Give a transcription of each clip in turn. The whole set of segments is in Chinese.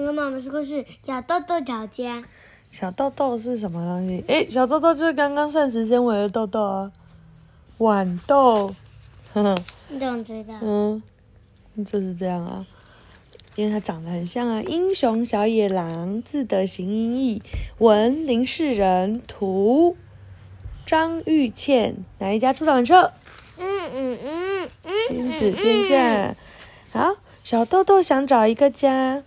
刚刚妈妈说是小豆豆找家。小豆豆是什么东西？诶，小豆豆就是刚刚膳食纤维的豆豆啊，豌豆。呵呵，你怎么知道？嗯，就是这样啊，因为它长得很像啊。英雄小野狼，字德行音译，文林世仁，图张玉倩，哪一家出版社？嗯嗯嗯嗯。亲子天下。好，小豆豆想找一个家。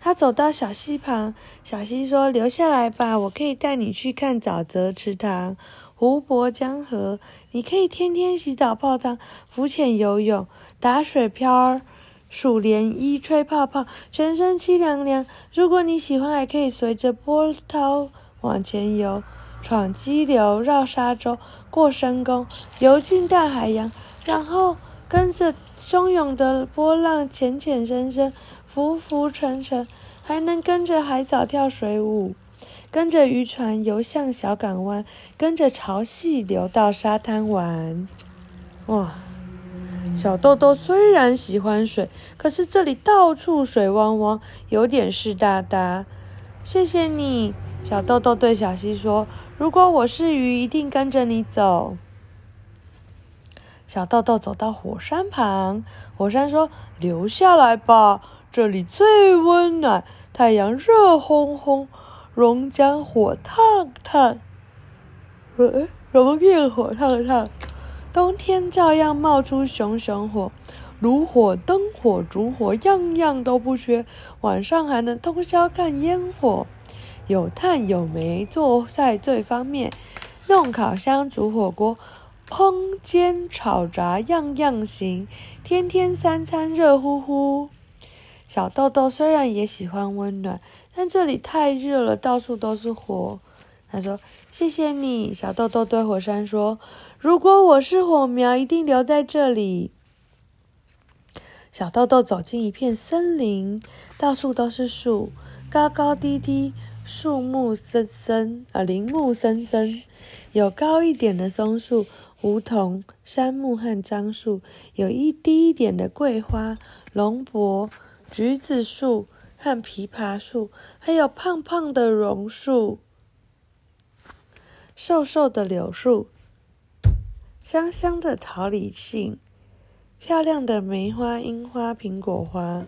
他走到小溪旁，小溪说：“留下来吧，我可以带你去看沼泽、池塘、湖泊、江河。你可以天天洗澡、泡汤、浮潜、游泳、打水漂、数涟漪、吹泡泡，全身凄凉凉。如果你喜欢，还可以随着波涛往前游，闯激流、绕沙洲、过深沟，游进大海洋，然后跟着汹涌的波浪浅浅深深。”浮浮沉沉，还能跟着海藻跳水舞，跟着渔船游向小港湾，跟着潮汐流到沙滩玩。哇！小豆豆虽然喜欢水，可是这里到处水汪汪，有点湿哒哒。谢谢你，小豆豆对小溪说：“如果我是鱼，一定跟着你走。”小豆豆走到火山旁，火山说：“留下来吧。”这里最温暖，太阳热烘烘，熔浆火烫烫。呃，熔岩火烫烫，冬天照样冒出熊熊火，炉火、灯火、烛火，样样都不缺。晚上还能通宵看烟火，有炭有煤，做菜最方便。弄烤箱、煮火锅，烹煎炒炸，样样行。天天三餐热乎乎。小豆豆虽然也喜欢温暖，但这里太热了，到处都是火。他说：“谢谢你。”小豆豆对火山说：“如果我是火苗，一定留在这里。”小豆豆走进一片森林，到处都是树，高高低低，树木森森，啊，林木森森。有高一点的松树、梧桐、杉木和樟树，有一低一点的桂花、龙柏。橘子树和枇杷树，还有胖胖的榕树、瘦瘦的柳树、香香的桃李杏、漂亮的梅花、樱花、苹果花、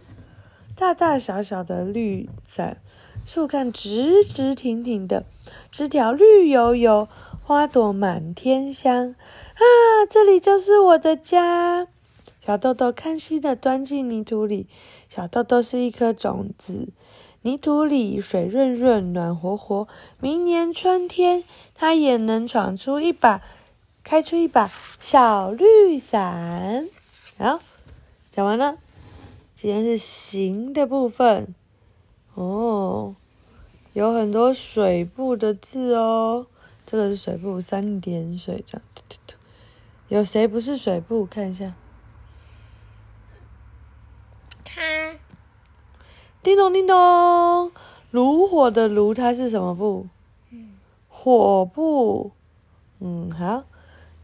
大大小小的绿伞树干直直挺挺的，枝条绿油油，花朵满天香。啊，这里就是我的家！小豆豆开心的钻进泥土里。小豆豆是一颗种子，泥土里水润润、暖和和。明年春天，它也能闯出一把、开出一把小绿伞。好，讲完了。今天是行的部分哦，有很多水部的字哦。这个是水部，三点水这样。有谁不是水部？看一下。叮咚叮咚，炉火的炉，它是什么部？火部。嗯，好，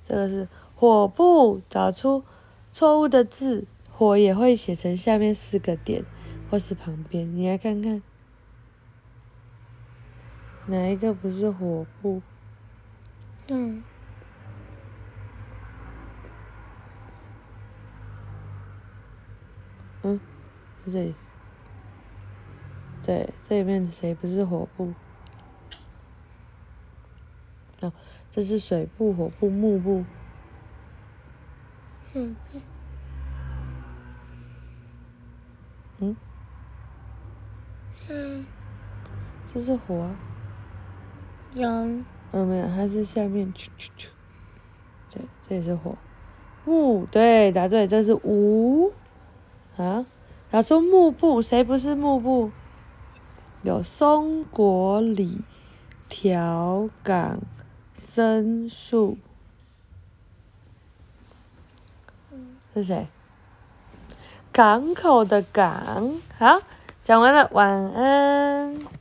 这个是火部。找出错误的字，火也会写成下面四个点，或是旁边。你来看看，哪一个不是火部？嗯。嗯，在这里。对，这里面谁不是火部？哦，这是水部、火部、木部。嗯。嗯。嗯。这是火啊。有。嗯，没有，它是下面，啾啾啾。对，这也是火。木，对，答对，这是无。啊，打出木部，谁不是木部？有松果李、条岗、参树，是谁？港口的港。好，讲完了，晚安。